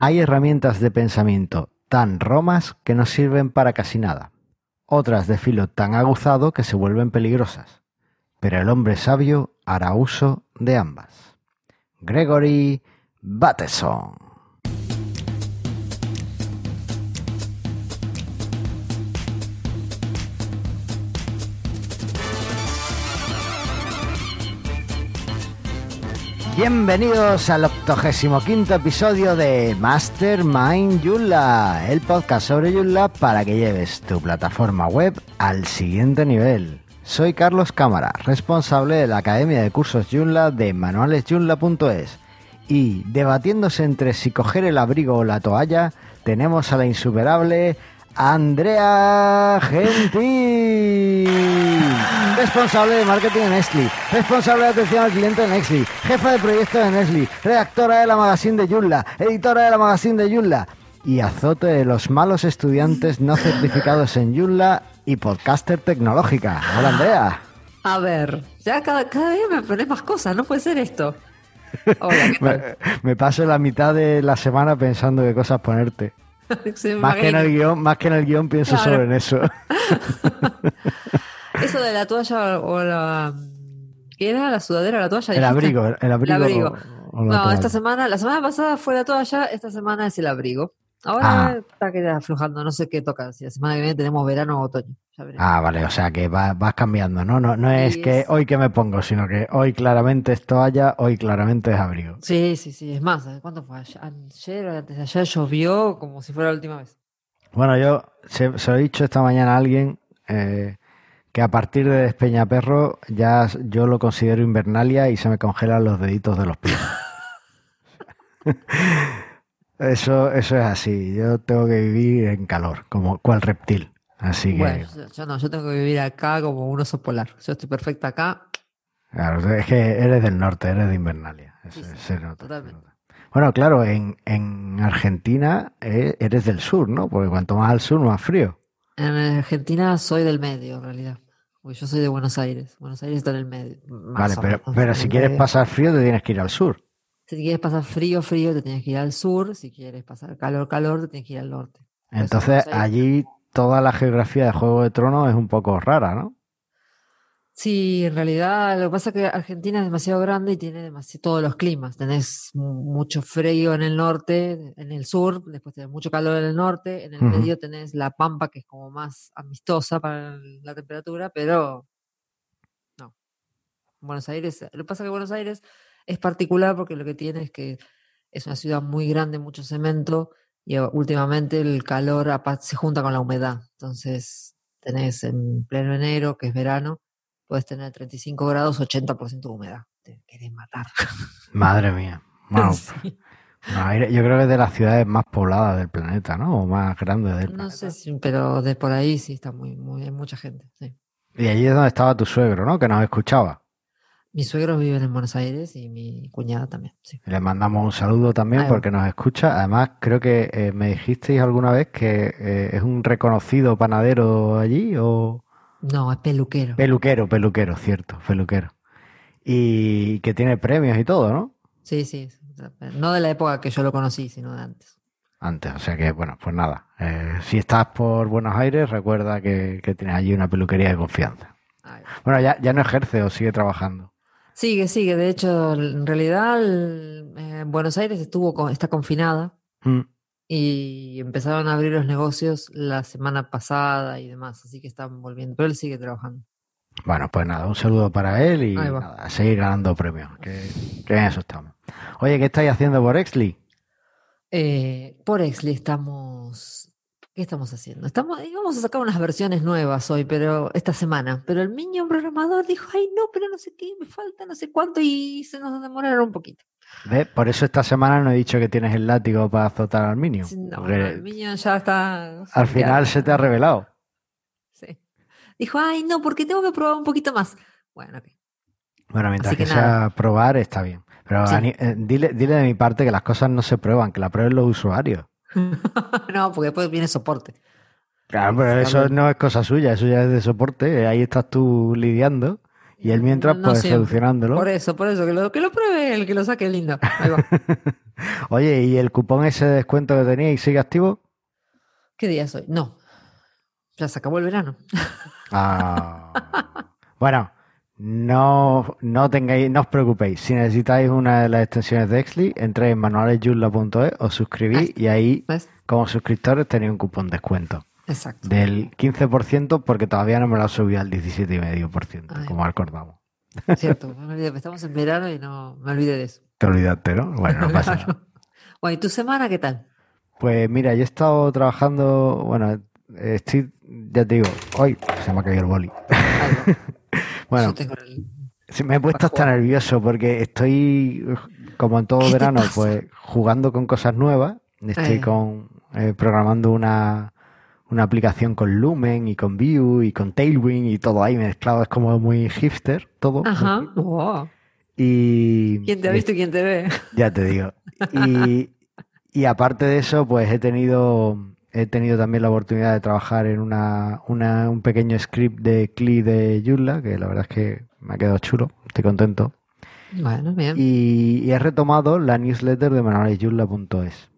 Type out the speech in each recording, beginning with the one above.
Hay herramientas de pensamiento tan romas que no sirven para casi nada, otras de filo tan aguzado que se vuelven peligrosas, pero el hombre sabio hará uso de ambas. Gregory Bateson. Bienvenidos al 85 episodio de Mastermind Joomla, el podcast sobre Joomla para que lleves tu plataforma web al siguiente nivel. Soy Carlos Cámara, responsable de la Academia de Cursos Joomla de manualesjoomla.es y debatiéndose entre si coger el abrigo o la toalla, tenemos a la insuperable Andrea Gentil, responsable de marketing en Nestlé, responsable de atención al cliente en Nestlé, jefa de proyecto de Nestlé, redactora de la magazine de Joomla, editora de la magazine de Joomla y azote de los malos estudiantes no certificados en Joomla y podcaster tecnológica. Hola Andrea. A ver, ya cada, cada día me pones más cosas, no puede ser esto. Hola, ¿qué Me, tal? me paso la mitad de la semana pensando qué cosas ponerte. Más que en el guion, más que en el guion pienso Claro. solo en eso. Eso de la toalla o la... ¿Qué era? ¿La sudadera o la toalla? El abrigo, el abrigo. El abrigo. o- o la No, toalla. esta semana, la semana pasada fue la toalla, esta semana es el abrigo. Ahora Ah. está que aflojando, no sé qué toca. Si la semana que viene tenemos verano o otoño. Ya. Ah, vale, o sea que va- vas cambiando, ¿no? No, no es Sí, que es- hoy que me pongo, sino que hoy claramente es toalla, hoy claramente es abrigo. Sí, sí, sí. Es más, ¿sabes ¿cuánto fue? Ayer, o antes de ayer llovió como si fuera la última vez. Bueno, yo se, se lo he dicho esta mañana a alguien eh, que a partir de Despeñaperro ya yo lo considero invernalia y se me congelan los deditos de los pies. Eso, eso es así. Yo tengo que vivir en calor, como cual reptil. Así que, Bueno, yo, no, yo tengo que vivir acá como un oso polar. Yo estoy perfecta acá. claro, es que eres del norte, eres de Invernalia. Eso Sí, sí, se nota, se totalmente. nota. Bueno, claro, en, en Argentina eh, eres del sur, ¿no? Porque cuanto más al sur, más frío. En Argentina soy del medio, en realidad. Porque yo soy de Buenos Aires. Buenos Aires está en el medio. Vale, pero, pero si quieres pasar frío, te tienes que ir al sur. Si quieres pasar frío, frío, te tienes que ir al sur. Si quieres pasar calor, calor, te tienes que ir al norte. Por Entonces, allí toda la geografía de Juego de Tronos es un poco rara, ¿no? Sí, en realidad lo que pasa es que Argentina es demasiado grande y tiene demasi- todos los climas. Tenés mu- mucho frío en el norte, en el sur, después tenés mucho calor en el norte, en el medio tenés la pampa que es como más amistosa para la temperatura, pero no. Buenos Aires, lo que pasa es que Buenos Aires es particular porque lo que tiene es que es una ciudad muy grande, mucho cemento y últimamente el calor se junta con la humedad. Entonces tenés en pleno enero, que es verano, puedes tener 35 grados, 80% de humedad. Te querés matar. Madre mía. Sí. no, yo creo que es de las ciudades más pobladas del planeta, ¿no? O más grandes del No planeta. sé si, pero de por ahí sí está muy, muy, hay mucha gente. sí. Y allí es donde estaba tu suegro, ¿no? Que nos escuchaba. Mis suegros viven en Buenos Aires y mi cuñada también. Sí. Le mandamos un saludo también Ahí va. porque nos escucha. Además, creo que eh, me dijisteis alguna vez que eh, es un reconocido panadero allí o No, es peluquero. peluquero, peluquero, cierto, peluquero. Y que tiene premios y todo, ¿no? Sí, sí. No de la época que yo lo conocí, sino de antes. Antes, o sea que, bueno, pues nada. Eh, si estás por Buenos Aires, recuerda que, que tienes allí una peluquería de confianza. Bueno, ya, ya no ejerce o sigue trabajando. Sigue, sigue. De hecho, en realidad, el- eh, Buenos Aires estuvo con- está confinada Mm. y empezaron a abrir los negocios la semana pasada y demás, así que están volviendo. Pero él sigue trabajando. Bueno, pues nada, un saludo para él y nada, a seguir ganando premios, que, que en eso estamos. Oye, ¿qué estáis haciendo por Exley? Eh, por Exley estamos. ¿Qué estamos haciendo? Estamos, íbamos a sacar unas versiones nuevas hoy, pero esta semana. Pero el niño programador dijo, ay no, pero no sé qué, me falta no sé cuánto, y se nos demoraron un poquito. Por eso esta semana no he dicho que tienes el látigo para azotar al Minio. Sí, No, no, el niño ya está. al final se te ha revelado. Sí. Dijo, ay no, porque tengo que probar un poquito más. Bueno, ok. Bueno, mientras Así que, que sea probar, está bien. Pero Sí. Ani- eh, dile, dile de mi parte que las cosas no se prueban, que las prueben los usuarios. no, porque después viene soporte. Claro, pero eso no es cosa suya, eso ya es de soporte. Ahí estás tú lidiando Y él mientras, No pues, siempre. solucionándolo. Por eso, por eso, que lo, que lo pruebe el que lo saque lindo. Ahí va. Oye, ¿y el cupón ese de descuento que teníais sigue activo? ¿Qué día es hoy? No. Ya se acabó el verano. Ah. bueno, no, no tengáis, no os preocupéis. Si necesitáis una de las extensiones de Exli, entréis en manualesyurla.es, os suscribís y ahí, ¿Ves? como suscriptores, tenéis un cupón de descuento Exacto. del 15% porque todavía no me lo ha subido al 17,5%, Ay. como acordamos. Cierto, me olvidé, estamos en verano y no me olvidé de eso. Te olvidaste, ¿no? Bueno, no pasa nada. Bueno, ¿y tu semana qué tal? Pues mira, yo he estado trabajando, bueno, estoy, ya te digo, hoy se me ha caído el boli. Bueno, el- me he puesto hasta nervioso porque estoy, como en todo ¿Qué te verano, pues jugando con cosas nuevas. Estoy Eh. con eh, programando una, una aplicación con Lumen y con Vue y con Tailwind y todo ahí mezclado. Es como muy hipster todo. Ajá. Oh, Y ¿Quién te ha visto y quién te ve? ya te digo. Y, y aparte de eso, pues he tenido he tenido también la oportunidad de trabajar en una, una- un pequeño script de CLI de Joomla, que la verdad es que me ha quedado chulo. Estoy contento. Bueno, bien. Y, y he retomado la newsletter de manualesyurla.es.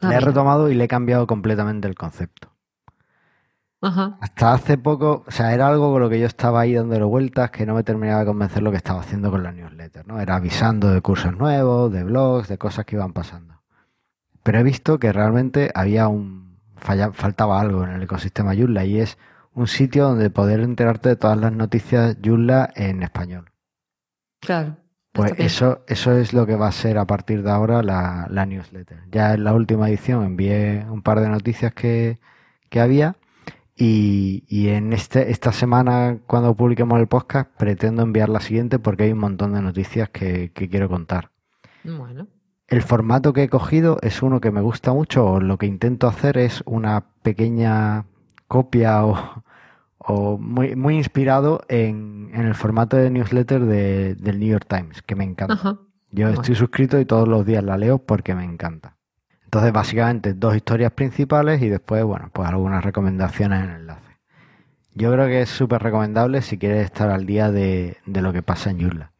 Ah, la he mira. retomado y le he cambiado completamente el concepto. Ajá. Hasta hace poco, o sea, era algo con lo que yo estaba ahí dándole vueltas que no me terminaba de convencer lo que estaba haciendo con la newsletter, ¿no? Era avisando de cursos nuevos, de blogs, de cosas que iban pasando. Pero he visto que realmente había un falla- faltaba algo en el ecosistema Joomla y es un sitio donde poder enterarte de todas las noticias Joomla en español. Claro. Pues eso, eso es lo que va a ser a partir de ahora la, la newsletter. Ya en la última edición envié un par de noticias que, que había y, y en este, esta semana cuando publiquemos el podcast pretendo enviar la siguiente porque hay un montón de noticias que, que quiero contar. Bueno. El formato que he cogido es uno que me gusta mucho o lo que intento hacer es una pequeña copia o, o muy, muy inspirado en, en el formato de newsletter de- del New York Times, que me encanta. Ajá. Yo Bueno. estoy suscrito y todos los días la leo porque me encanta. Entonces, básicamente, dos historias principales y después, bueno, pues algunas recomendaciones en enlace. Yo creo que es súper recomendable si quieres estar al día de, de lo que pasa en Joomla.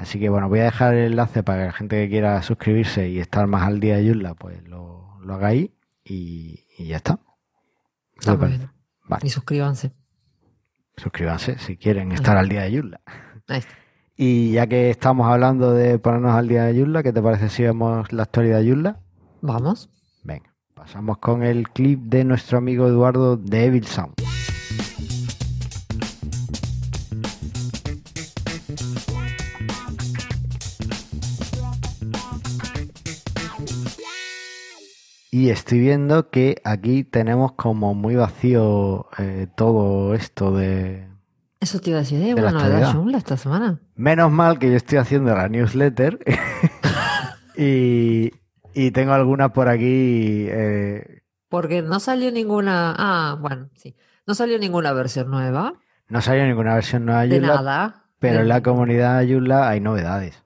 Así que, bueno, voy a dejar el enlace para que la gente que quiera suscribirse y estar más al día de Joomla, pues lo, lo haga ahí y, y ya está. Está bien. Vale, Y suscríbanse. suscríbanse si quieren estar al día de Joomla. Ahí está. Y ya que estamos hablando de ponernos al día de Joomla, ¿qué te parece si vemos la actualidad de Joomla? Vamos. Venga, pasamos con el clip de nuestro amigo Eduardo de Evil Sound. Y estoy viendo que aquí tenemos como muy vacío eh, todo esto de... Eso te iba a decir, ¿eh? De Una novedad esta semana. Menos mal que yo estoy haciendo la newsletter y, y tengo algunas por aquí eh, Porque no salió ninguna. Ah, bueno, sí. No salió ninguna versión nueva. No salió ninguna versión nueva de nada. pero De- en la comunidad de Joomla hay novedades.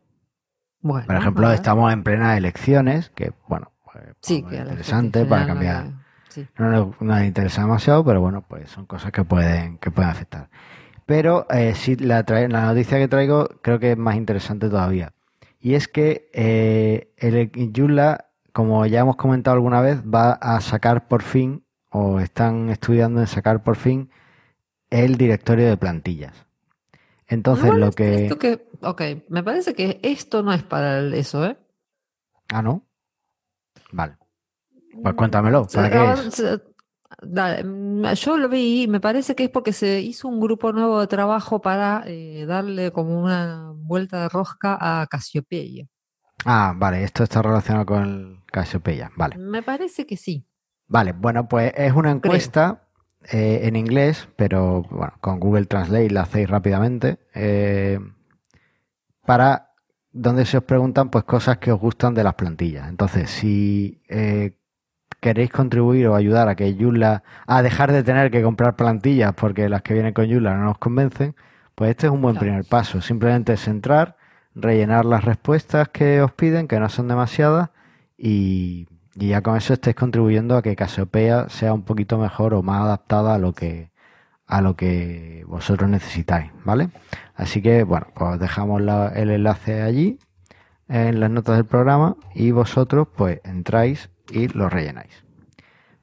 Bueno, Por ejemplo, estamos en plenas elecciones, que bueno, pues, Sí, que gente interesante para no cambiar. le- sí. No nos, no nos interesa demasiado, pero bueno, pues son cosas que pueden, que pueden afectar. Pero eh, sí, la, la noticia que traigo creo que es más interesante todavía. Y es que eh, el Joomla, como ya hemos comentado alguna vez, va a sacar por fin, o están estudiando en sacar por fin, el directorio de plantillas. Entonces, Igual lo que... que. Ok, me parece que esto no es para eso, ¿eh? Ah, ¿no? Vale. Pues cuéntamelo, dale, mm, yo lo vi y me parece que es porque se hizo un grupo nuevo de trabajo para eh, darle como una vuelta de rosca a Casiopeia. Ah, vale, esto está relacionado con el Cassiopeia. Vale. Me parece que sí. Vale, bueno, pues es una encuesta eh, en inglés, pero bueno, con Google Translate la hacéis rápidamente, eh, para donde se os preguntan pues cosas que os gustan de las plantillas. Entonces, si eh, queréis contribuir o ayudar a que Joomla, a dejar de tener que comprar plantillas porque las que vienen con Joomla no nos convencen, pues este es un buen Claro. primer paso. Simplemente es entrar, rellenar las respuestas que os piden, que no son demasiadas, y, y ya con eso estáis contribuyendo a que Cassiopeia sea un poquito mejor o más adaptada a lo que a lo que vosotros necesitáis, ¿vale? Así que, bueno, pues dejamos el enlace allí en las notas del programa y vosotros pues entráis y lo rellenáis.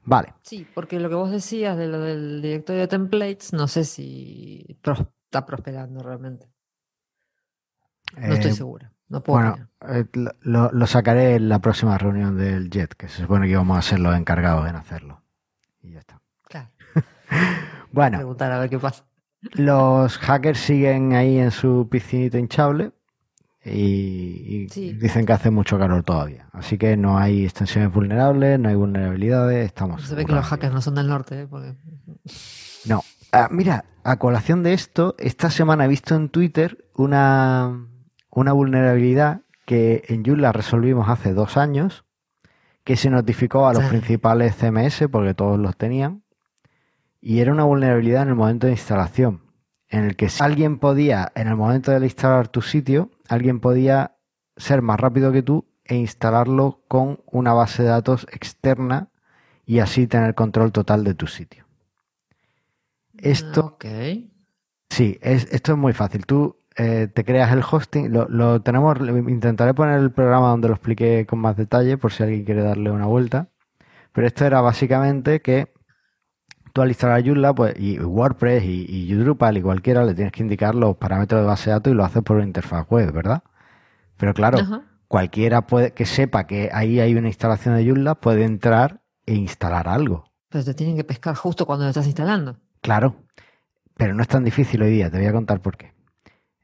Vale. Sí, porque lo que vos decías de lo del directorio de templates, no sé si está prosperando realmente. No estoy eh, segura. No puedo bueno, eh, lo, sacaré en la próxima reunión del JET, que se supone que vamos a ser los encargados en hacerlo. Y ya está. Claro. bueno. Preguntar a ver qué pasa. Los hackers siguen ahí en su piscinito hinchable y, dicen que hace mucho calor todavía. Así que no hay extensiones vulnerables, no hay vulnerabilidades, estamos... Se ve que los hackers no son del norte, ¿eh? No. Ah, mira, a colación de esto, esta semana he visto en Twitter una, una vulnerabilidad que en Joomla resolvimos hace dos años, que se notificó a los principales CMS, porque todos los tenían, y era una vulnerabilidad en el momento de instalación, en el que si alguien podía, en el momento de instalar tu sitio, alguien podía ser más rápido que tú e instalarlo con una base de datos externa y así tener control total de tu sitio. Esto, okay. sí, es, esto es muy fácil. Tú eh, te creas el hosting, lo, lo, tenemos, intentaré poner el programa donde lo expliqué con más detalle por si alguien quiere darle una vuelta. Pero esto era básicamente que tú al instalar Joomla, pues, y WordPress y, y Drupal y cualquiera, le tienes que indicar los parámetros de base de datos y lo haces por una interfaz web, ¿verdad? Pero claro, cualquiera puede, que sepa que ahí hay una instalación de Joomla puede entrar e instalar algo. Pero te tienen que pescar justo cuando lo estás instalando. Claro, pero no es tan difícil hoy día, te voy a contar por qué.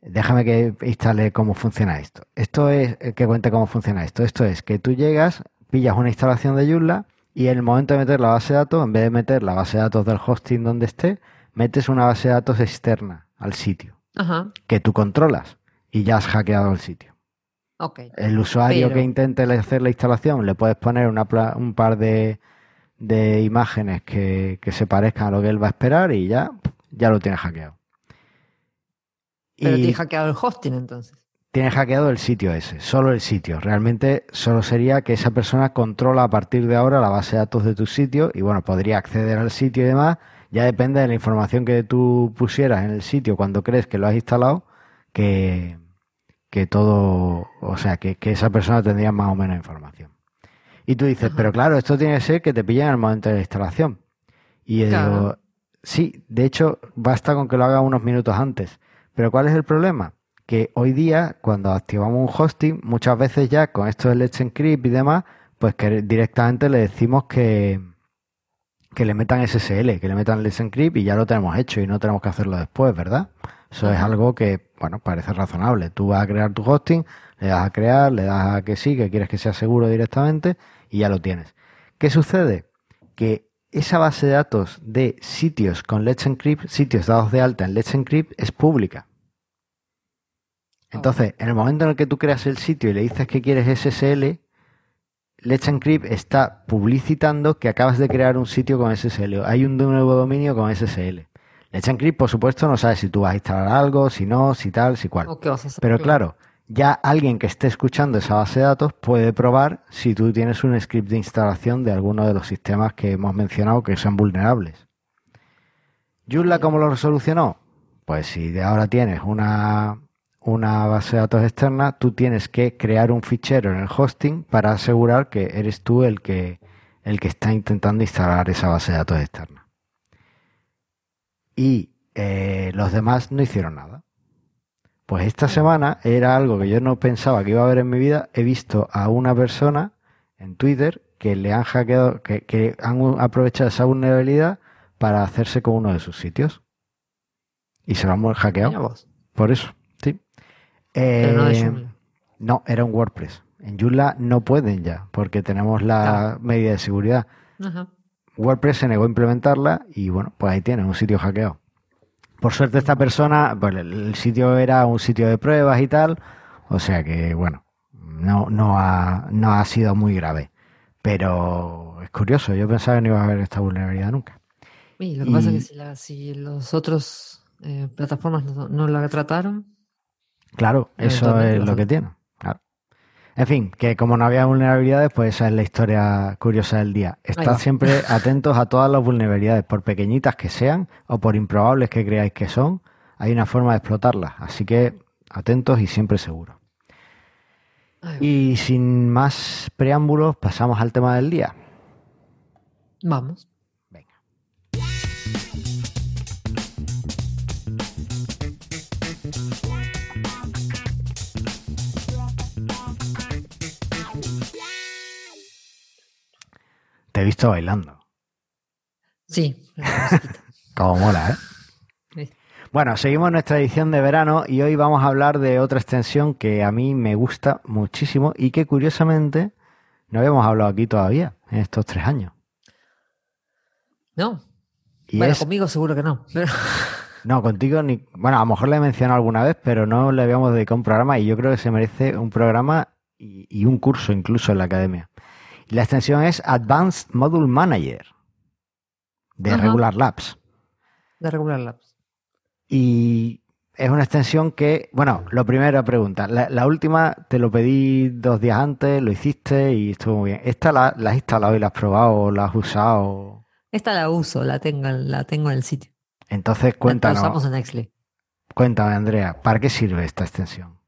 Déjame que instale cómo funciona esto. Esto es eh, que cuente cómo funciona esto. Esto es que tú llegas, pillas una instalación de Joomla y en el momento de meter la base de datos, en vez de meter la base de datos del hosting donde esté, metes una base de datos externa al sitio que tú controlas y ya has hackeado el sitio. El usuario que intente hacer la instalación le puedes poner un par de, imágenes que, que, se parezcan a lo que él va a esperar y ya, ya lo tienes hackeado. Pero tiene hackeado el hosting entonces. Tiene hackeado el sitio ese, solo el sitio. Realmente solo sería que esa persona controla a partir de ahora la base de datos de tu sitio y bueno, podría acceder al sitio y demás. Ya depende de la información que tú pusieras en el sitio cuando crees que lo has instalado, que, que todo, o sea, que, esa persona tendría más o menos información. Y tú dices, pero claro, esto tiene que ser que te pillen en el momento de la instalación. Y yo digo, sí, de hecho, basta con que lo haga unos minutos antes. Pero ¿cuál es el problema? Que hoy día, cuando activamos un hosting, muchas veces ya con esto del Let's Encrypt y demás, pues que directamente le decimos que, que le metan SSL, que le metan Let's Encrypt y ya lo tenemos hecho y no tenemos que hacerlo después, ¿verdad? Eso es algo que, bueno, parece razonable. Tú vas a crear tu hosting, le das a crear, le das a que sí, que quieres que sea seguro directamente y ya lo tienes. ¿Qué sucede? Que esa base de datos de sitios con Let's Encrypt, sitios dados de alta en Let's Encrypt, es pública. Entonces, en el momento en el que tú creas el sitio y le dices que quieres SSL, Let's Encrypt está publicitando que acabas de crear un sitio con SSL. Hay un nuevo dominio con SSL. Let's Encrypt, por supuesto, no sabe si tú vas a instalar algo, si no, si tal, si cual. Pero claro, ya alguien que esté escuchando esa base de datos puede probar si tú tienes un script de instalación de alguno de los sistemas que hemos mencionado que son vulnerables. Joomla, ¿cómo lo resolucionó? Pues si de ahora tienes una, una base de datos externa, tú tienes que crear un fichero en el hosting para asegurar que eres tú el que, el que está intentando instalar esa base de datos externa. Y eh, los demás no hicieron nada. Pues esta semana era algo que yo no pensaba que iba a ver en mi vida. He visto a una persona en Twitter que le han hackeado, que, que han aprovechado esa vulnerabilidad para hacerse con uno de sus sitios. Y se lo han hackeado. Por eso. Eh, no, era un WordPress. En Joomla no pueden ya, porque tenemos la medida de seguridad. WordPress se negó a implementarla y bueno, pues ahí tiene un sitio hackeado. Por suerte esta persona, pues el sitio era un sitio de pruebas y tal, o sea que bueno, no, no, ha, no ha sido muy grave. Pero es curioso, yo pensaba que no iba a haber esta vulnerabilidad nunca. Y lo que pasa es que si, la, si los otros eh, plataformas no, no la trataron, Claro, eso es lo que tiene. En fin, que como no había vulnerabilidades, pues esa es la historia curiosa del día. Estad siempre atentos a todas las vulnerabilidades, por pequeñitas que sean o por improbables que creáis que son, hay una forma de explotarlas. Así que atentos y siempre seguros. Y sin más preámbulos, pasamos al tema del día. Vamos. Visto bailando. Sí, Como mola, ¿eh? Bueno, seguimos nuestra edición de verano y hoy vamos a hablar de otra extensión que a mí me gusta muchísimo y que curiosamente no habíamos hablado aquí todavía en estos tres años. No. bueno, conmigo seguro que no. No, contigo ni. Bueno, a lo mejor le he mencionado alguna vez, pero no le habíamos dedicado un programa y yo creo que se merece un programa y, un curso incluso en la academia. La extensión es Advanced Module Manager de Regular Labs. De Regular Labs. Y es una extensión que, bueno, lo primero pregunta. La, última te lo pedí dos días antes, lo hiciste y estuvo muy bien. ¿Esta la, has instalado y la has probado o la has usado? Esta la uso, la tengo, la tengo en el sitio. Entonces cuéntanos. La usamos en Exley. Cuéntame, Andrea, ¿para qué sirve esta extensión?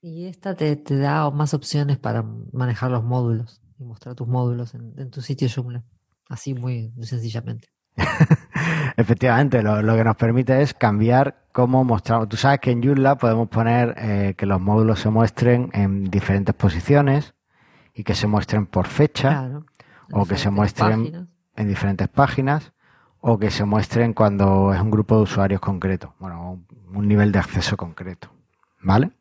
Y esta te, da más opciones para manejar los módulos y mostrar tus módulos en, tu sitio Joomla. Así muy sencillamente. Efectivamente, lo, que nos permite es cambiar cómo mostramos. Tú sabes que en Joomla podemos poner eh, que los módulos se muestren en diferentes posiciones y que se muestren por fecha o que se muestren en diferentes páginas o que se muestren cuando es un grupo de usuarios concreto, bueno, un nivel de acceso concreto, ¿vale?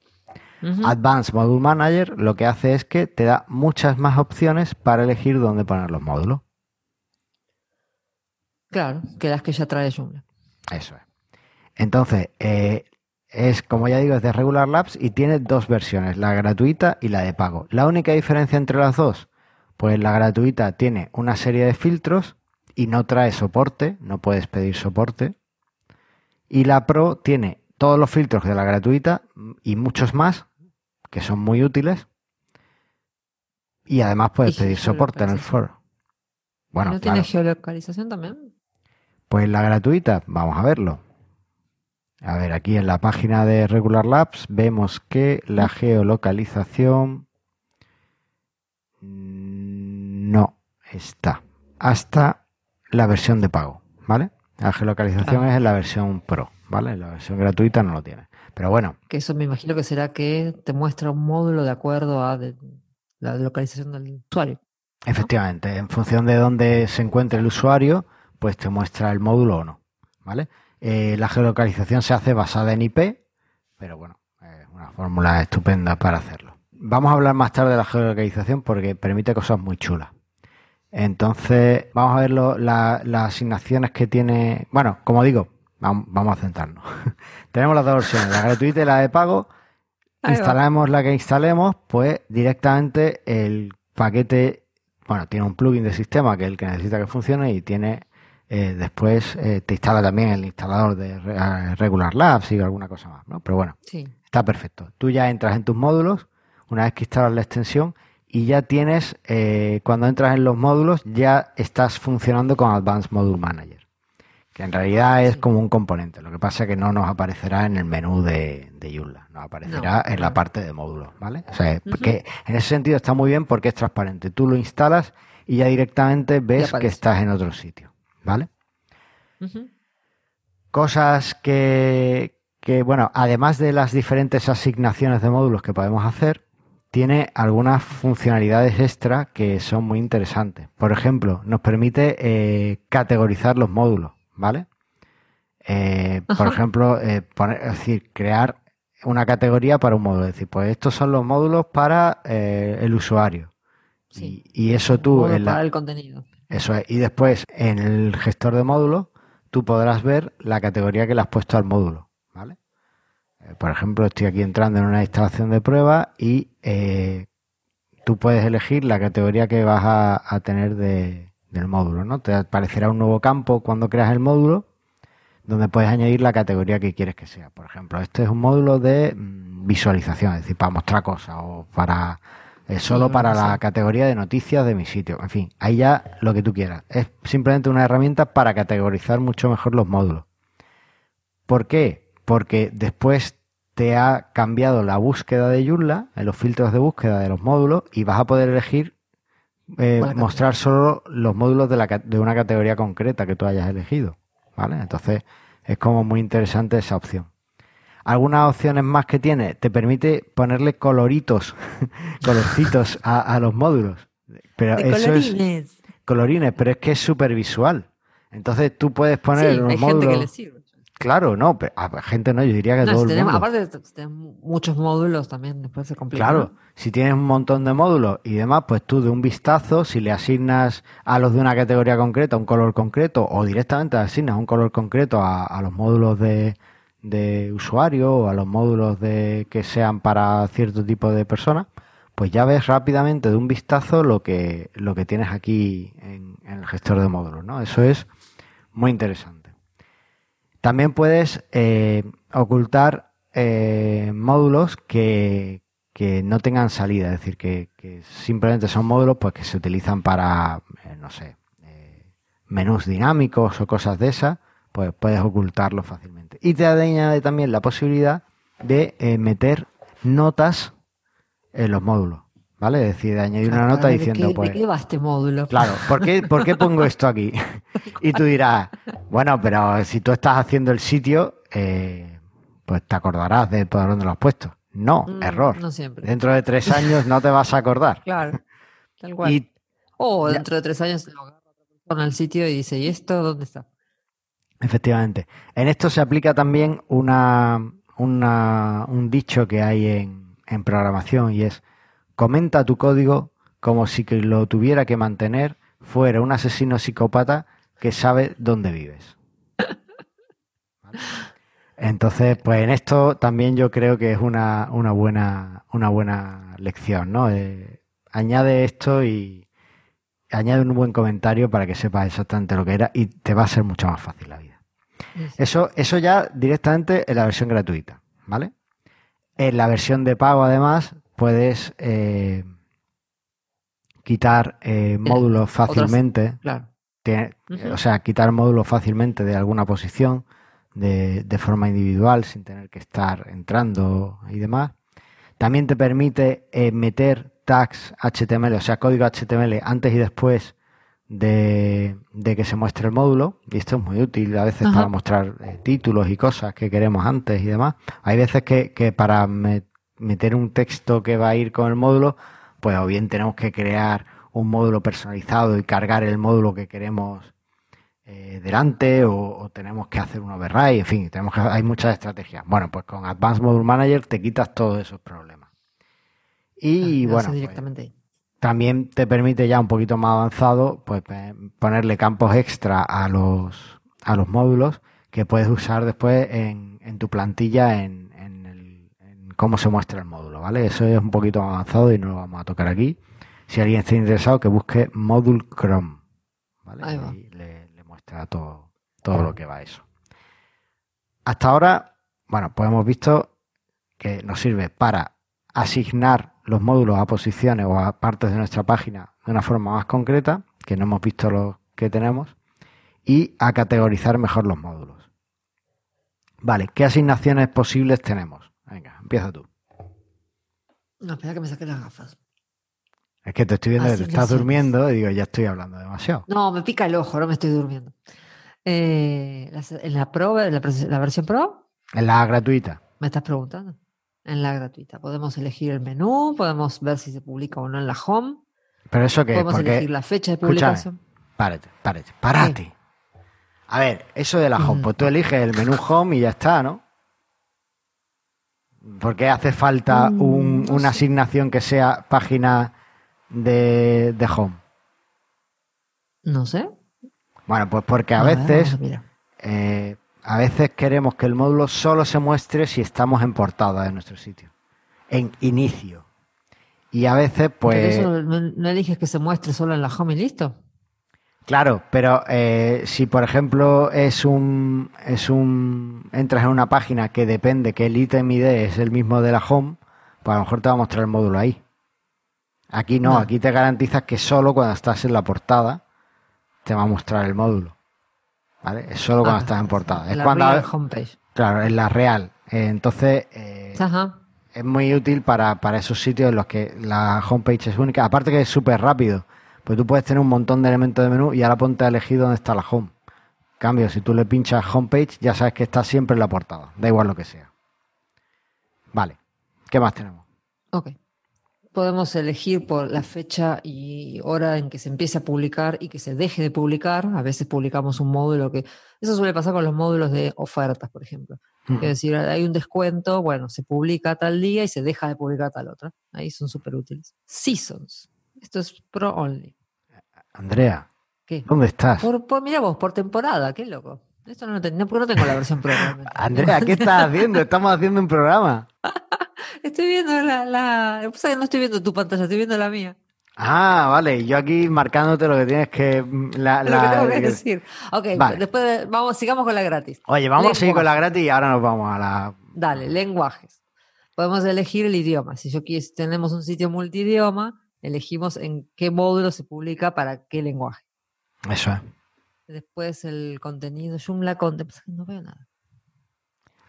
Advanced Module Manager lo que hace es que te da muchas más opciones para elegir dónde poner los módulos. Claro, que las que ya trae Joomla. Eso es. Entonces, eh, es, como ya digo, es de Regular Labs y tiene dos versiones, la gratuita y la de pago. La única diferencia entre las dos, pues la gratuita tiene una serie de filtros y no trae soporte, no puedes pedir soporte. Y la Pro tiene todos los filtros de la gratuita y muchos más, que son muy útiles. Y además puedes pedir soporte en el foro. Bueno, ¿No tiene geolocalización también? Pues la gratuita, vamos a verlo. A ver, aquí en la página de Regular Labs vemos que la geolocalización no está hasta la versión de pago, ¿vale? La geolocalización es en la versión Pro, ¿vale? La versión gratuita no lo tiene. Pero bueno. Que eso me imagino que será que te muestra un módulo de acuerdo a la localización del usuario. Efectivamente, en función de dónde se encuentre el usuario, pues te muestra el módulo o no, ¿vale? Eh, la geolocalización se hace basada en IP, pero bueno, es una fórmula estupenda para hacerlo. Vamos a hablar más tarde de la geolocalización porque permite cosas muy chulas. Entonces, vamos a ver las asignaciones que tiene. Bueno, como digo, vamos, a centrarnos. Tenemos las dos versiones, la gratuita y la de pago. Instalamos la que instalemos, pues directamente el paquete, bueno, tiene un plugin de sistema que es el que necesita que funcione y tiene eh, después eh, te instala también el instalador de eh, Regular Labs y alguna cosa más, ¿no? Pero bueno, está perfecto. Tú ya entras en tus módulos, una vez que instalas la extensión, y ya tienes, cuando entras en los módulos, ya estás funcionando con Advanced Module Manager, que en realidad es como un componente. Lo que pasa es que no nos aparecerá en el menú de, de Joomla, nos aparecerá en la parte de módulos, ¿vale? O sea, que en ese sentido está muy bien porque es transparente. Tú lo instalas y ya directamente ves que estás en otro sitio. ¿vale? Cosas que, que, bueno, además de las diferentes asignaciones de módulos que podemos hacer, tiene algunas funcionalidades extra que son muy interesantes. Por ejemplo, nos permite eh, categorizar los módulos, ¿vale? Eh, por ejemplo, eh, poner, es decir, crear una categoría para un módulo. Es decir, pues estos son los módulos para el usuario. Y, eso tú... En para el contenido. Eso es. Y después, en el gestor de módulos, tú podrás ver la categoría que le has puesto al módulo. ¿Vale? Eh, por ejemplo, estoy aquí entrando en una instalación de prueba y eh, tú puedes elegir la categoría que vas a, tener del módulo. ¿no? Te aparecerá un nuevo campo cuando creas el módulo donde puedes añadir la categoría que quieres que sea. Por ejemplo, este es un módulo de mm, visualización, es decir, para mostrar cosas o para eh, solo Sí, para la categoría de noticias de mi sitio. En fin, ahí ya lo que tú quieras. Es simplemente una herramienta para categorizar mucho mejor los módulos. ¿Por qué? Porque después te ha cambiado la búsqueda de Joomla, en los filtros de búsqueda de los módulos, y vas a poder elegir eh, ¿Cuál mostrar solo los módulos de, la, de una categoría concreta que tú hayas elegido. ¿Vale? Entonces es como muy interesante esa opción. Algunas opciones más que tiene, te permite ponerle coloritos, colorcitos a, a los módulos. Pero De eso es colorines. colorines, pero es que es súper visual. Entonces tú puedes poner Sí, los hay gente que le sirve. Claro, no, pero a gente no, yo diría que No, todo si el tenemos- mundo. aparte, si tenemos muchos módulos también después se complica. Claro, si tienes un montón de módulos y demás, pues tú de un vistazo, si le asignas a los de una categoría concreta un color concreto o directamente asignas un color concreto a, a los módulos de, de usuario o a los módulos de que sean para cierto tipo de personas, pues ya ves rápidamente de un vistazo lo que, lo que tienes aquí en, en el gestor de módulos, ¿no? Eso es muy interesante. También puedes eh, ocultar eh, módulos que, que no tengan salida, es decir, que, simplemente son módulos pues que se utilizan para, eh, no sé, menús dinámicos o cosas de esas, pues puedes ocultarlos fácilmente. Y te añade también la posibilidad de meter notas en los módulos, ¿vale? Es decir, añadir una nota ¿de diciendo, qué, pues... ¿De qué va este módulo? Claro, ¿por qué, ¿por qué pongo esto aquí? Y tú dirás, bueno, pero si tú estás haciendo el sitio, eh, pues te acordarás de por dónde lo has puesto. No, Mm, error. No siempre. Dentro de tres años no te vas a acordar. Claro. Tal cual. O dentro de tres años lo agarra otra persona al sitio y dice, ¿y esto dónde está? efectivamente, en esto se aplica también una, una- un dicho que hay en, en programación y es, comenta tu código como si que lo tuviera que mantener fuera un asesino psicópata que sabe dónde vives. ¿Vale? Entonces, pues en esto también yo creo que es una, una buena, una buena lección, ¿no? Eh, añade esto y añade un buen comentario para que sepas exactamente lo que era y te va a ser mucho más fácil la vida. Eso, eso ya directamente en la versión gratuita, ¿vale? En la versión de pago, además, puedes eh, quitar eh, módulos fácilmente. Claro. O sea, quitar módulos fácilmente de alguna posición de, de forma individual sin tener que estar entrando y demás. También te permite eh, meter tags HTML, o sea, código HTML antes y después de, de que se muestre el módulo. Y esto es muy útil a veces Ajá. para mostrar eh, títulos y cosas que queremos antes y demás. Hay veces que, que para me- meter un texto que va a ir con el módulo, pues o bien tenemos que crear un módulo personalizado y cargar el módulo que queremos eh, delante o, o tenemos que hacer un override, en fin, tenemos que, hay muchas estrategias. Bueno, pues con Advanced Module Manager te quitas todos esos problemas. Y bueno, pues, directamente también te permite ya un poquito más avanzado pues ponerle campos extra a los a los módulos que puedes usar después en, en tu plantilla en cómo se muestra el módulo, ¿vale? Eso es un poquito avanzado y no lo vamos a tocar aquí. Si alguien está interesado, que busque Module Chrome, ¿vale? Ahí va. Le, le muestra todo, todo lo que va a eso. Hasta ahora, bueno, pues hemos visto que nos sirve para asignar los módulos a posiciones o a partes de nuestra página de una forma más concreta, que no hemos visto los que tenemos, y a categorizar mejor los módulos. Vale, ¿qué asignaciones posibles tenemos? Venga, empieza tú. No, espera que me saque las gafas. Es que te estoy viendo que te estás durmiendo y digo, ya estoy hablando demasiado. No, me pica el ojo, no me estoy durmiendo. Eh, en la Pro, en la, versión Pro, En la gratuita. me estás preguntando. En la gratuita. Podemos elegir el menú, podemos ver si se publica o no en la home, Pero eso que es podemos elegir porque... la fecha de publicación. Párate, párate, párate. A ver, eso de la home, Mm. pues tú eliges el menú home y ya está, ¿no? Porque hace falta Mm, un- no una sé. asignación que sea página de, de home. No sé. Bueno, pues porque a veces, eh, a veces queremos que el módulo solo se muestre si estamos en portada de nuestro sitio, en inicio. Y a veces, Pero pues, eso no, no eliges que se muestre solo en la home y listo. Claro, pero eh, si por ejemplo es un, es un. entras en una página que depende que el ítem ID es el mismo de la home, pues a lo mejor te va a mostrar el módulo ahí. Aquí no, No. aquí te garantizas que solo cuando estás en la portada te va a mostrar el módulo. ¿Vale? Es solo cuando Ah, estás en portada. Es la cuando. real homepage. Claro, es la real. Eh, entonces. eh, Ajá. es muy útil para, para esos sitios en los que la homepage es única. Aparte que es súper rápido, pues tú puedes tener un montón de elementos de menú y ahora ponte a elegir dónde está la home. Cambio, si tú le pinchas homepage, ya sabes que está siempre en la portada, da igual lo que sea. Vale, ¿qué más tenemos? Ok. Podemos elegir por la fecha y hora en que se empiece a publicar y que se deje de publicar. A veces publicamos un módulo que... Eso suele pasar con los módulos de ofertas, por ejemplo. Es decir, hay un descuento, bueno, se publica tal día y se deja de publicar tal otra. Ahí son súper útiles. Seasons. Esto es pro only. Andrea, ¿Qué? ¿dónde estás? Por, por, mira vos, por temporada, qué loco. Esto no no, porque no tengo la versión pro. Andrea, ¿qué estás haciendo? Estamos haciendo un programa. Estoy viendo la, no estoy viendo tu pantalla, estoy viendo la mía. Ah, vale, yo aquí marcándote lo que tienes que... La, Lo que tengo que decir. Ok, Vale. después de- vamos, sigamos con la gratis. Oye, vamos a seguir con la gratis y ahora nos vamos a la... Dale, lenguajes. Podemos elegir el idioma. Si yo quis- tenemos un sitio multidioma, elegimos en qué módulo se publica para qué lenguaje. Eso es. Después el contenido, Joomla Content, no veo nada.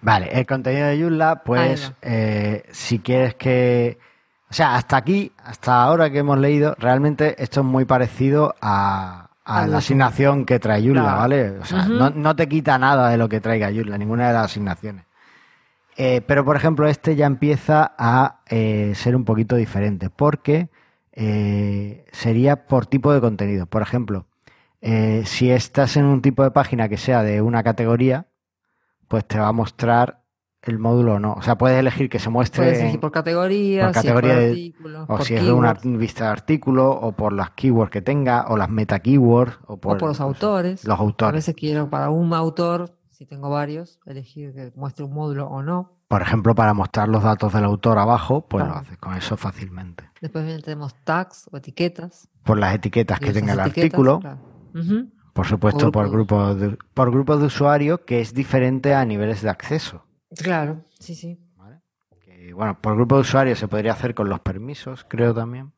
Vale, el contenido de Joomla, pues eh, si quieres que... O sea, hasta aquí, hasta ahora que hemos leído, realmente esto es muy parecido a, a A la asignación que trae Joomla, Claro. ¿vale? O sea, no, no te quita nada de lo que traiga Joomla, ninguna de las asignaciones. Eh, pero, por ejemplo, este ya empieza a eh, ser un poquito diferente, porque eh, sería por tipo de contenido. Por ejemplo, eh, si estás en un tipo de página que sea de una categoría, pues te va a mostrar el módulo o no. O sea, puedes elegir que se muestre Puedes elegir por categoría, por si es categoría por de- artículo, o por si es de una vista de artículo o por las keywords que tenga o las meta keywords o por, o por los autores. los A autores. veces quiero para un autor, si tengo varios, elegir que muestre un módulo o no. Por ejemplo, para mostrar los datos del autor abajo, pues lo haces con eso fácilmente. Después tenemos tags o etiquetas. Por las etiquetas que tenga el artículo, claro. Por supuesto por grupos. de, por grupos de usuarios que es diferente a niveles de acceso. Claro, sí, sí. ¿vale? Que, bueno, por grupo de usuarios se podría hacer con los permisos, creo también,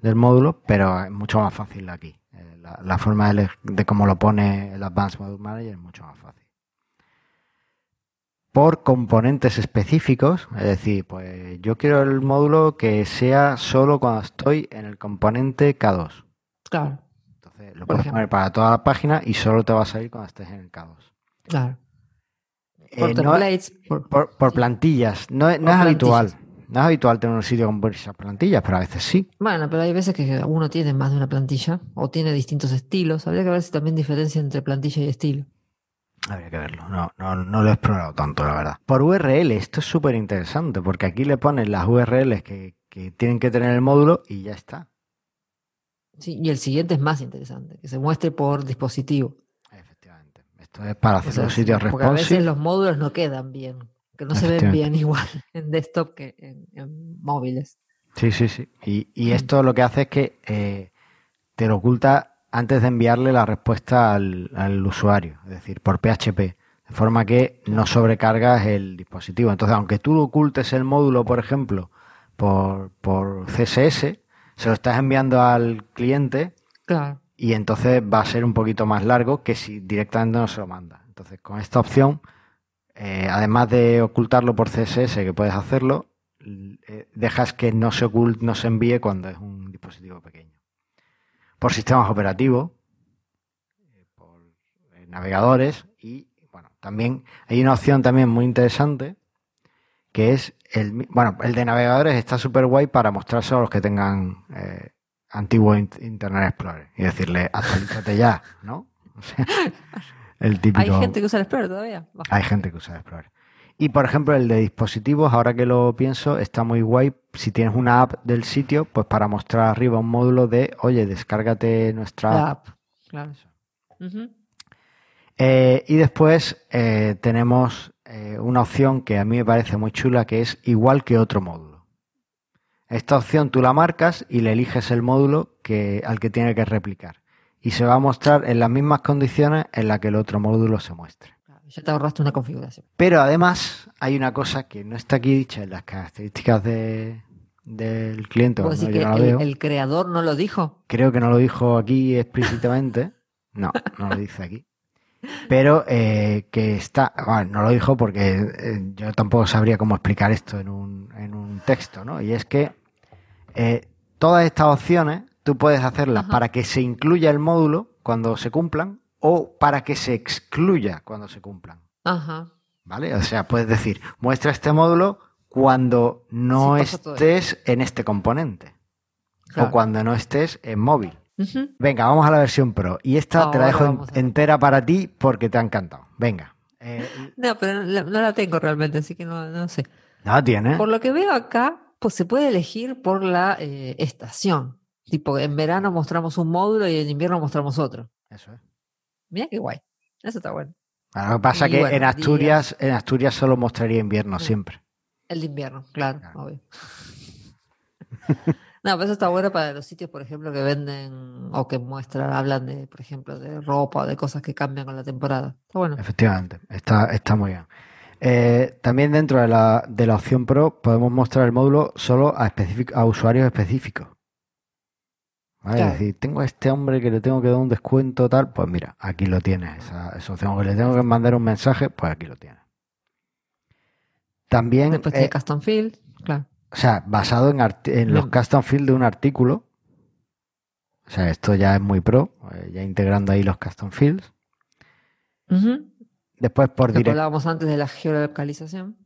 del módulo, pero es mucho más fácil aquí. Eh, La, la forma de, de cómo lo pone el Advanced Module Manager es mucho más fácil. Por componentes específicos, es decir, pues yo quiero el módulo que sea solo cuando estoy en el componente K2. Claro, Entonces lo Por puedes ejemplo. poner para toda la página y solo te va a salir cuando estés en el K2. claro. Por Eh, no- templates, por- por, por plantillas. No, es- no Por habitual. No es habitual tener un sitio con esas plantillas, pero a veces sí. Bueno, pero hay veces que uno tiene más de una plantilla o tiene distintos estilos. Habría que ver si también diferencia entre plantilla y estilo. Habría que verlo. No, no, no lo he explorado tanto, la verdad. Por URL, esto es súper interesante, porque aquí le pones las URLs que, que tienen que tener el módulo y ya está. Sí, y el siguiente es más interesante, que se muestre por dispositivo. Efectivamente. Esto es para O hacer sea, los sitios porque a veces responsive. los módulos no quedan bien, que no se ven bien igual en desktop que en, en móviles. Sí, sí, sí. Y, y Mm. esto lo que hace es que eh, te lo oculta antes de enviarle la respuesta al, al usuario, es decir, por PHP, de forma que no sobrecargas el dispositivo. Entonces, aunque tú ocultes el módulo, por ejemplo, por, por CSS, se lo estás enviando al cliente Claro, y entonces va a ser un poquito más largo que si directamente no se lo manda. Entonces, con esta opción, eh, además de ocultarlo por CSS, que puedes hacerlo, eh, dejas que no se ocult- no se envíe cuando es un dispositivo pequeño. Por sistemas operativos, por eh, navegadores y bueno, también hay una opción también muy interesante que es el bueno, el de navegadores está súper guay para mostrárselo a los que tengan eh, antiguo in- Internet Explorer y decirle actualízate ya, ¿no? O sea, el típico hay gente que usa el Explorer todavía. Hay gente que usa Explorer. Y por ejemplo, el de dispositivos, ahora que lo pienso, está muy guay. Si tienes una app del sitio, pues para mostrar arriba un módulo de, oye, descárgate nuestra La app. app, claro. Eh, y después eh, tenemos eh, una opción que a mí me parece muy chula, que es igual que otro módulo. Esta opción tú la marcas y le eliges el módulo que, al que tiene que replicar. y se va a mostrar en las mismas condiciones en las que el otro módulo se muestre. Ya te ahorraste una configuración. Pero además hay una cosa que no está aquí dicha en las características de, del cliente. ¿Puedo bueno, decir yo que no la el, creador no lo dijo? Creo que no lo dijo aquí explícitamente. No, no lo dice aquí. Pero eh, que está, bueno, no lo dijo porque eh, yo tampoco sabría cómo explicar esto en un, en un texto, ¿no? Y es que eh, todas estas opciones tú puedes hacerlas Ajá. para que se incluya el módulo cuando se cumplan o para que se excluya cuando se cumplan, Ajá. ¿vale? O sea, puedes decir, muestra este módulo cuando no Sí, estés en este componente claro. o cuando no estés en móvil. Venga, vamos a la versión Pro. Y esta te la dejo entera para ti porque te ha encantado. Venga. Eh, No, pero no, la- no la tengo realmente, así que no, no sé. no la tienes. Por lo que veo acá, pues se puede elegir por la eh, estación. Tipo, en verano mostramos un módulo y en invierno mostramos otro. Eso es. Mira qué guay. Eso está bueno. Ahora, Lo que pasa Y que bueno, en Asturias, en Asturias solo mostraría invierno Sí. siempre. El de invierno, claro, Claro. obvio. No, pero eso está bueno para los sitios, por ejemplo, que venden o que muestran, hablan de, por ejemplo, de ropa o de cosas que cambian con la temporada. Está bueno. Efectivamente, está, está muy bien. Eh, también dentro de la, de la opción Pro podemos mostrar el módulo solo a, a usuarios específicos. ¿Vale? Claro. Es decir, tengo a este hombre que le tengo que dar un descuento tal, pues mira, aquí lo tienes, esa, esa opción. O que le tengo que mandar un mensaje, pues aquí lo tienes. También, Después eh, tiene Custom Field, claro. o sea, basado en, los custom field de un artículo. O sea, esto ya es muy pro, eh, ya integrando ahí los custom fields. Después por Lo que direc- hablábamos antes de la geolocalización.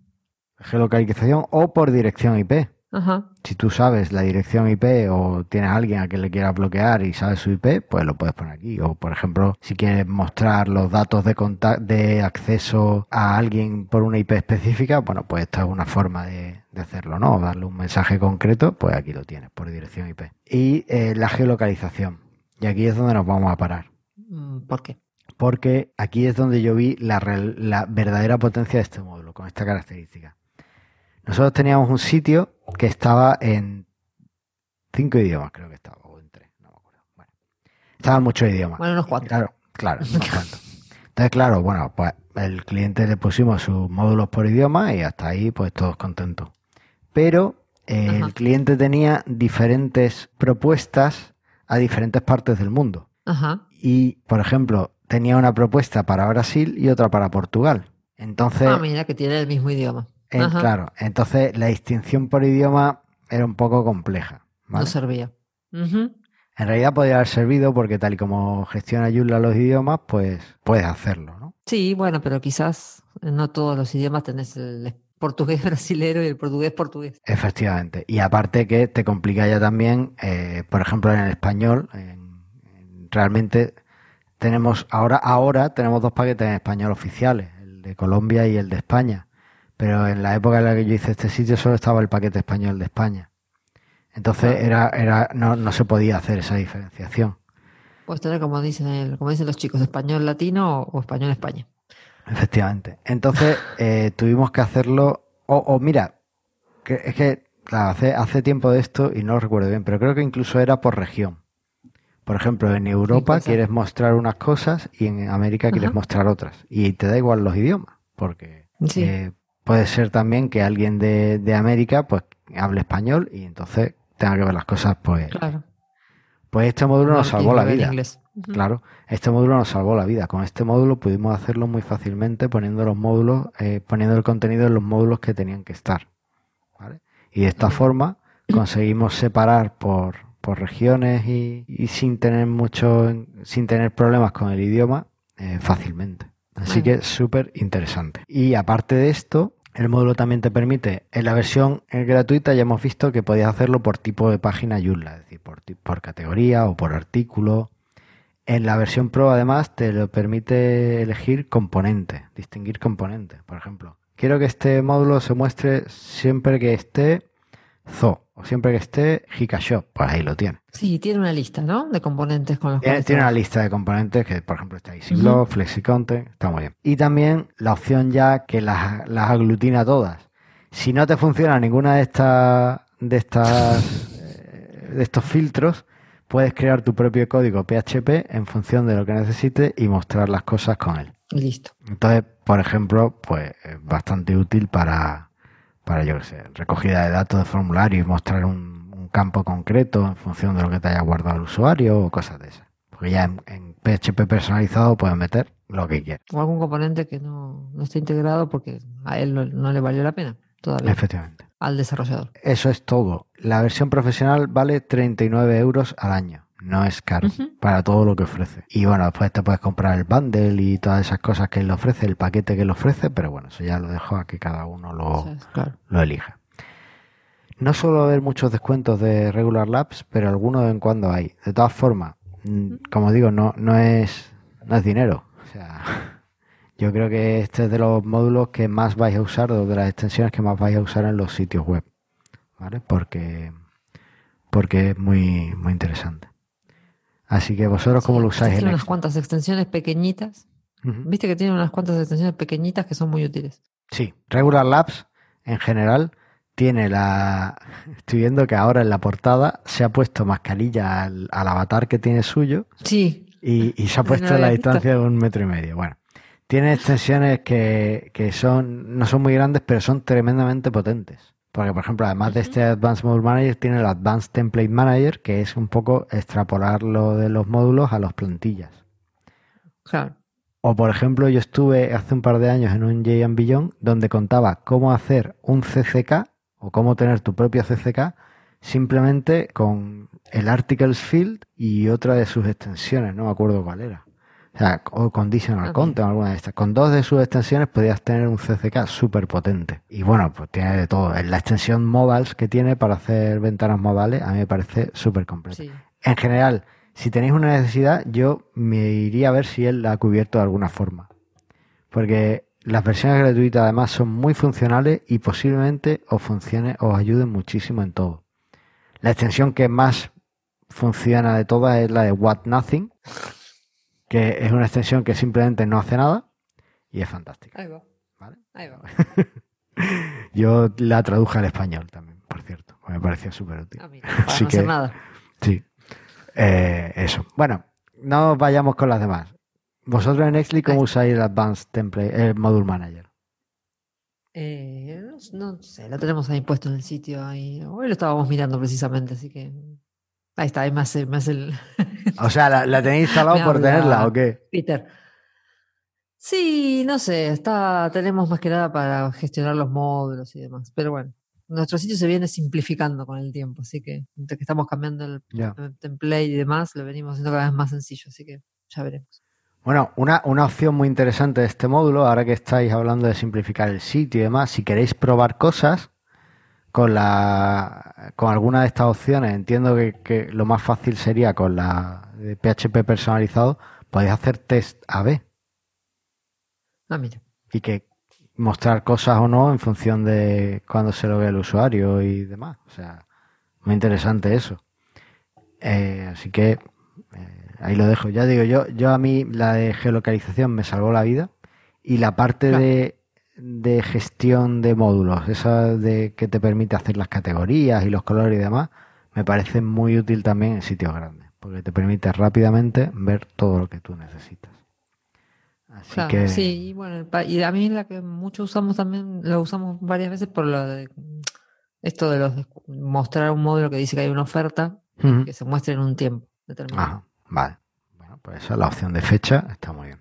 geolocalización o por dirección IP. Ajá. Si tú sabes la dirección IP o tienes a alguien a quien le quieras bloquear y sabes su IP, pues lo puedes poner aquí. O, por ejemplo, si quieres mostrar los datos de, de acceso a alguien por una IP específica, bueno, pues esta es una forma de, de hacerlo, ¿no? O darle un mensaje concreto, pues aquí lo tienes, por dirección IP. Y eh, la geolocalización. Y aquí es donde nos vamos a parar. Mm, ¿Por qué? Porque aquí es donde yo vi la, real- la verdadera potencia de este módulo, con esta característica. Nosotros teníamos un sitio que estaba en cinco idiomas, creo que estaba, o en tres, no me acuerdo. Bueno, estaba en muchos idiomas. Bueno, unos cuantos. Claro, claro, unos cuantos. Entonces, claro, bueno, pues el cliente le pusimos sus módulos por idioma y hasta ahí, pues todos contentos. Pero eh, el cliente tenía diferentes propuestas a diferentes partes del mundo Ajá. y, por ejemplo, tenía una propuesta para Brasil y otra para Portugal. Entonces, Ah, mira que tiene el mismo idioma. En- Ajá. claro, entonces la distinción por idioma era un poco compleja. ¿vale? No servía. En realidad podría haber servido porque tal y como gestiona Joomla los idiomas, pues puedes hacerlo, ¿no? Sí, bueno, pero quizás no todos los idiomas tenés el portugués brasilero y el portugués portugués. Efectivamente. Y aparte que te complica ya también, eh, por ejemplo, en el español, en- en- realmente tenemos ahora, ahora tenemos dos paquetes en español oficiales, el de Colombia y el de España. Pero en la época en la que yo hice este sitio solo estaba el paquete español de España. Entonces era, era, no, no se podía hacer esa diferenciación. Puedes tener, como dicen, el- como dicen los chicos, español latino o, o español España. Efectivamente. Entonces eh, tuvimos que hacerlo. O, o mira, que, es que claro, hace, hace tiempo de esto y no lo recuerdo bien, pero creo que incluso era por región. Por ejemplo, en Europa quieres mostrar unas cosas y en América quieres Ajá. mostrar otras. Y te da igual los idiomas, porque Sí. eh, puede ser también que alguien de, de América pues hable español y entonces tenga que ver las cosas pues... Claro. Pues este módulo No nos salvó la vida. inglés. Ujú. Claro, este módulo nos salvó la vida. Con este módulo pudimos hacerlo muy fácilmente poniendo los módulos, eh, poniendo el contenido en los módulos que tenían que estar. ¿vale? Y de esta forma conseguimos separar por, por regiones y, y sin tener mucho, sin tener problemas con el idioma eh, fácilmente. Así Bueno. que súper interesante. Y aparte de esto, el módulo también te permite, en la versión eh, gratuita ya hemos visto que podías hacerlo por tipo de página Joomla, es decir, por, categoría o por artículo. En la versión Pro además te lo permite elegir componentes, distinguir componentes. Por ejemplo, quiero que este módulo se muestre siempre que esté Zo o siempre que esté Hikashop, pues ahí lo tiene. Sí, tiene una lista, ¿no? De componentes con los Tiene, tiene una lista de componentes que, por ejemplo, está EasyBlog, FlexiContent, está muy bien. Y también la opción ya que las, las aglutina todas. Si no te funciona ninguna de estas de estas eh, de estos filtros, puedes crear tu propio código PHP en función de lo que necesites y mostrar las cosas con él. Listo. Entonces, por ejemplo, pues es bastante útil para, para yo qué sé, recogida de datos de formulario y mostrar un campo concreto en función de lo que te haya guardado el usuario o cosas de esas. Porque ya en, en PHP personalizado puedes meter lo que quieras. O algún componente que no, no esté integrado porque a él no, no le valió la pena todavía. Efectivamente. Al desarrollador. Eso es todo. La versión profesional vale 39 euros al año. No es caro para todo lo que ofrece. Y bueno, después te puedes comprar el bundle y todas esas cosas que él ofrece, el paquete que él ofrece, pero bueno, eso ya lo dejo a que cada uno lo, O sea, es- claro. lo elija. No suelo ver muchos descuentos de Regular Labs, pero algunos de vez en cuando hay. De todas formas, mm, como digo, no, no es no es dinero. O sea, yo creo que este es de los módulos que más vais a usar, o de las extensiones que más vais a usar en los sitios web. ¿Vale? Porque, porque es muy, muy interesante. Así que vosotros, ¿cómo lo este usáis en Tiene unas cuantas extensiones pequeñitas. Viste que tiene unas cuantas extensiones pequeñitas que son muy útiles. Sí, Regular Labs en general tiene la. Estoy viendo que ahora en la portada se ha puesto mascarilla al, al avatar que tiene suyo Sí. y, y se ha No puesto lo la distancia de un metro y medio. Bueno, tiene extensiones que, que son no son muy grandes, pero son tremendamente potentes. Porque, por ejemplo, además de este Advanced Module Manager, tiene el Advanced Template Manager, que es un poco extrapolar lo de los módulos a las plantillas. Claro. O por ejemplo, yo estuve hace un par de años en un Jay Beyond donde contaba cómo hacer un CCK o cómo tener tu propio CCK simplemente con el Articles Field y otra de sus extensiones, no me acuerdo cuál era. O sea, o Conditional Ah, Content, alguna de estas. Con dos de sus extensiones podías tener un CCK súper potente. Y bueno, pues tiene de todo. La extensión Modals que tiene para hacer ventanas modales a mí me parece súper completa Sí. en general, si tenéis una necesidad, yo me iría a ver si él la ha cubierto de alguna forma. Porque las versiones gratuitas además son muy funcionales y posiblemente os funcione, os ayuden muchísimo en todo. La extensión que más funciona de todas es la de What Nothing, que es una extensión que simplemente no hace nada y es fantástica. Ahí va. ¿vale? Ahí va. Yo la traduje al español también, por cierto, me pareció súper útil. Ah, mira, para Así no hacer que- nada. Sí. Eh, eso. Bueno, no vayamos con las demás. Vosotros en Nextly, ¿cómo usáis el Advanced Template, el Module Manager? Eh, no, sé, lo tenemos ahí puesto en el sitio. Ahí. Hoy lo estábamos mirando precisamente, así que. Ahí está, ahí me hace, me hace el. O sea, ¿la, la tenéis instalado por tenerla o qué? Peter. Sí, no sé, está, tenemos más que nada para gestionar los módulos y demás. Pero bueno, nuestro sitio se viene simplificando con el tiempo, así que entre que estamos cambiando el tem- template y demás, lo venimos haciendo cada vez más sencillo, así que ya veremos. Bueno, una, una opción muy interesante de este módulo, ahora que estáis hablando de simplificar el sitio y demás, si queréis probar cosas con la con alguna de estas opciones, entiendo que, que lo más fácil sería con la de PHP personalizado, podéis hacer test AB Ah, mira. y que mostrar cosas o no en función de cuando se lo ve el usuario y demás. O sea, muy interesante eso. Eh, así que ahí lo dejo. Ya digo, yo, yo a mí la de geolocalización me salvó la vida y la parte Claro. de, de gestión de módulos, esa de que te permite hacer las categorías y los colores y demás, me parece muy útil también en sitios grandes, porque te permite rápidamente ver todo lo que tú necesitas. Así Claro, que sí, y bueno, y a mí la que mucho usamos también, lo usamos varias veces por lo de esto de los mostrar un módulo que dice que hay una oferta que se muestre en un tiempo determinado. Ajá, vale. Bueno, pues esa es la opción de fecha, está muy bien.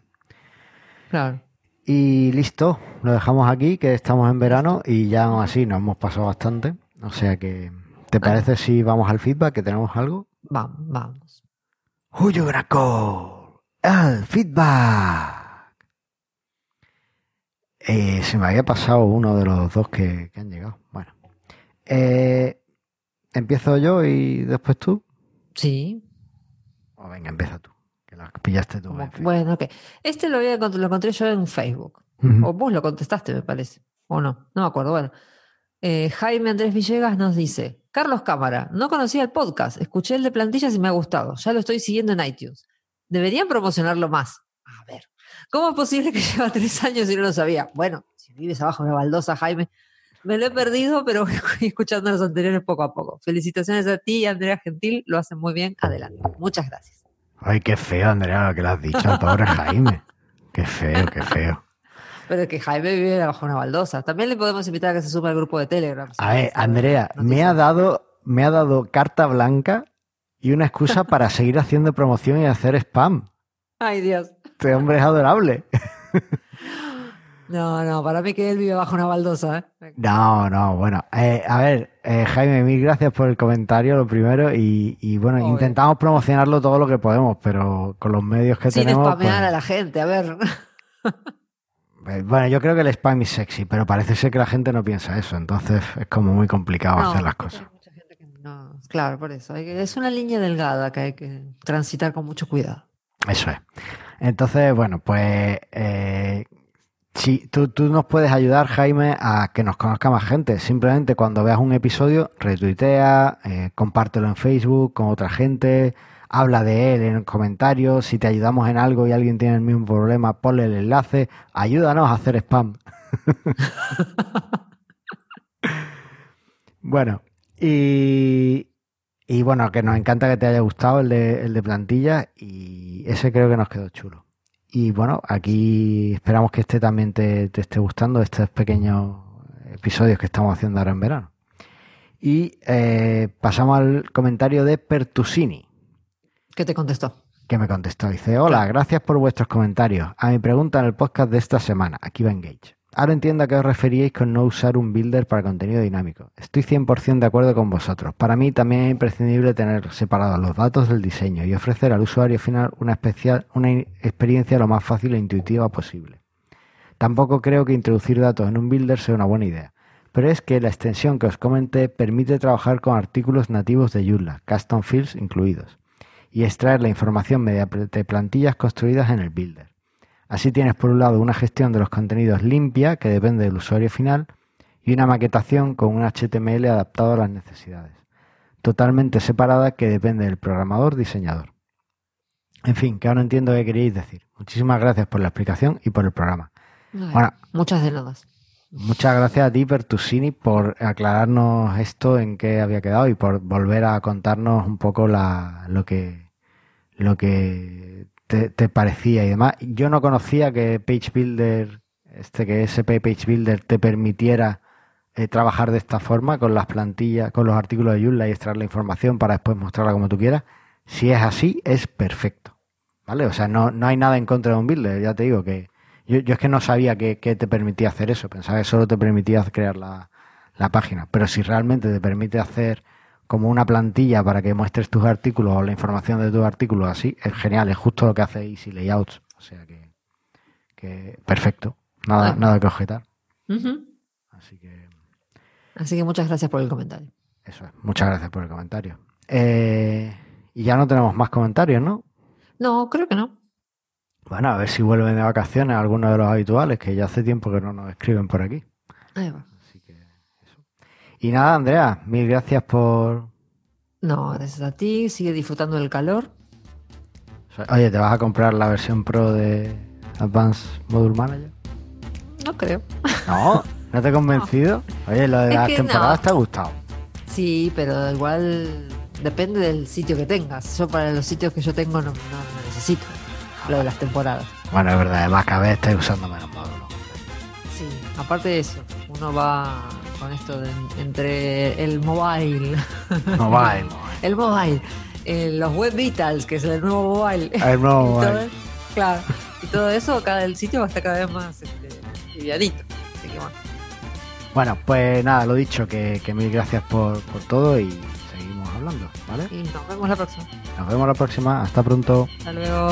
Claro. Y listo, lo dejamos aquí, que estamos en verano y ya aún así nos hemos pasado bastante. O sea que, ¿te parece si vamos al feedback, que tenemos algo? Vamos, vamos. Julio Graco, el feedback. Eh, se me había pasado uno de los dos que, que han llegado. Bueno, Eh, empiezo yo y después tú. Sí. O venga, empieza tú, que las pillaste tú. como- bueno, ok. Este lo, había lo encontré yo en Facebook. O vos lo contestaste, me parece. O no, no me acuerdo. Bueno. Eh, Jaime Andrés Villegas nos dice, Carlos Cámara, no conocía el podcast, escuché el de plantillas y me ha gustado, ya lo estoy siguiendo en iTunes. Deberían promocionarlo más. A ver, ¿cómo es posible que lleva tres años y no lo sabía? Bueno, si vives abajo de una baldosa, Jaime, Me lo he perdido, pero voy escuchando los anteriores poco a poco. Felicitaciones a ti y a Andrea Gentil, lo hacen muy bien. Adelante. Muchas gracias. Ay, qué feo, Andrea, lo que le has dicho, pobre Jaime. Qué feo, qué feo. Pero es que Jaime vive bajo una baldosa. También le podemos invitar a que se suba al grupo de Telegram. A ver, Andrea, me ha dado, me ha dado carta blanca y una excusa para seguir haciendo promoción y hacer spam. Ay, Dios. Este hombre es adorable. No, no, para mí que él vive bajo una baldosa. ¿eh? No, no, bueno. Eh, a ver, eh, Jaime, mil gracias por el comentario, lo primero. Y, bueno, Obvio. intentamos promocionarlo todo lo que podemos, pero con los medios que Sin tenemos. spamear pues, a la gente, a ver. eh, bueno, yo creo que el spam es sexy, pero parece ser que la gente no piensa eso. Entonces es como muy complicado No, hacer las hay cosas. mucha gente que no- Claro, por eso. hay que- es una línea delgada que hay que transitar con mucho cuidado. Eso es. Entonces, bueno, pues eh, si tú, tú nos puedes ayudar, Jaime, a que nos conozca más gente. Simplemente cuando veas un episodio, retuitea, eh, compártelo en Facebook con otra gente, habla de él en comentarios. Si te ayudamos en algo y alguien tiene el mismo problema, ponle el enlace. Ayúdanos a hacer spam. bueno, y, y bueno, que nos encanta que te haya gustado el de, el de plantilla y ese creo que nos quedó chulo. Y bueno, aquí esperamos que este también te, te esté gustando, estos pequeños episodios que estamos haciendo ahora en verano. Y eh, pasamos al comentario de Pertusini, ¿Qué te contestó? que me contestó. Dice, hola, gracias por vuestros comentarios. A mi pregunta en el podcast de esta semana, aquí va Engage. Ahora entiendo a qué os referíais con no usar un builder para contenido dinámico. Estoy 100% de acuerdo con vosotros. Para mí también es imprescindible tener separados los datos del diseño y ofrecer al usuario final una, una experiencia lo más fácil e intuitiva posible. Tampoco creo que introducir datos en un builder sea una buena idea, pero es que la extensión que os comenté permite trabajar con artículos nativos de Joomla, custom fields incluidos, y extraer la información mediante plantillas construidas en el builder. Así tienes por un lado una gestión de los contenidos limpia, que depende del usuario final, y una maquetación con un HTML adaptado a las necesidades, totalmente separada que depende del programador diseñador. En fin, que ahora entiendo qué queréis decir. Muchísimas gracias por la explicación y por el programa. Bueno. Muchas de nada. Muchas gracias a ti, Pertusini, por aclararnos esto en qué había quedado y por volver a contarnos un poco la, lo que lo que te, parecía y demás. Yo no conocía que Page Builder, este que SP Page Builder te permitiera eh, trabajar de esta forma con las plantillas, con los artículos de Joomla y extraer la información para después mostrarla como tú quieras. Si es así, es perfecto. ¿Vale? O sea, no, no hay nada en contra de un builder, ya te digo que yo, yo es que no sabía que, que te permitía hacer eso, pensaba que solo te permitía crear la, la página. Pero si realmente te permite hacer como una plantilla para que muestres tus artículos o la información de tus artículos así, es genial, es justo lo que hace Easy Layouts. O sea que, que perfecto, nada, Ah. nada que objetar. Así que Así que muchas gracias por el comentario. eso es. Muchas gracias por el comentario. Eh, y ya no tenemos más comentarios, ¿no? No, creo que no. Bueno, a ver si vuelven de vacaciones algunos de los habituales, que ya hace tiempo que no nos escriben por aquí. Ahí va. Y nada, Andrea, mil gracias por... No, gracias a ti. Sigue disfrutando del calor. Oye, ¿te vas a comprar la versión Pro de Advanced Module Manager? No creo. No, ¿no te he convencido? Oye, lo de Es las temporadas no. te ha gustado. Sí, pero igual depende del sitio que tengas. Yo para los sitios que yo tengo no, no necesito. Lo de las temporadas. Bueno, es verdad, además cada vez estáis usando menos módulos. Sí, aparte de eso, uno va con esto de entre el mobile, el mobile, eh, los web vitals, que es el nuevo mobile. El nuevo y todo, mobile. claro, y todo eso, cada el sitio va a estar cada vez más este, livianito. Así que bueno. Bueno, pues nada, lo dicho, que, que mil gracias por, por todo y seguimos hablando, ¿vale? Y nos vemos la próxima. Nos vemos la próxima, hasta pronto. Hasta luego.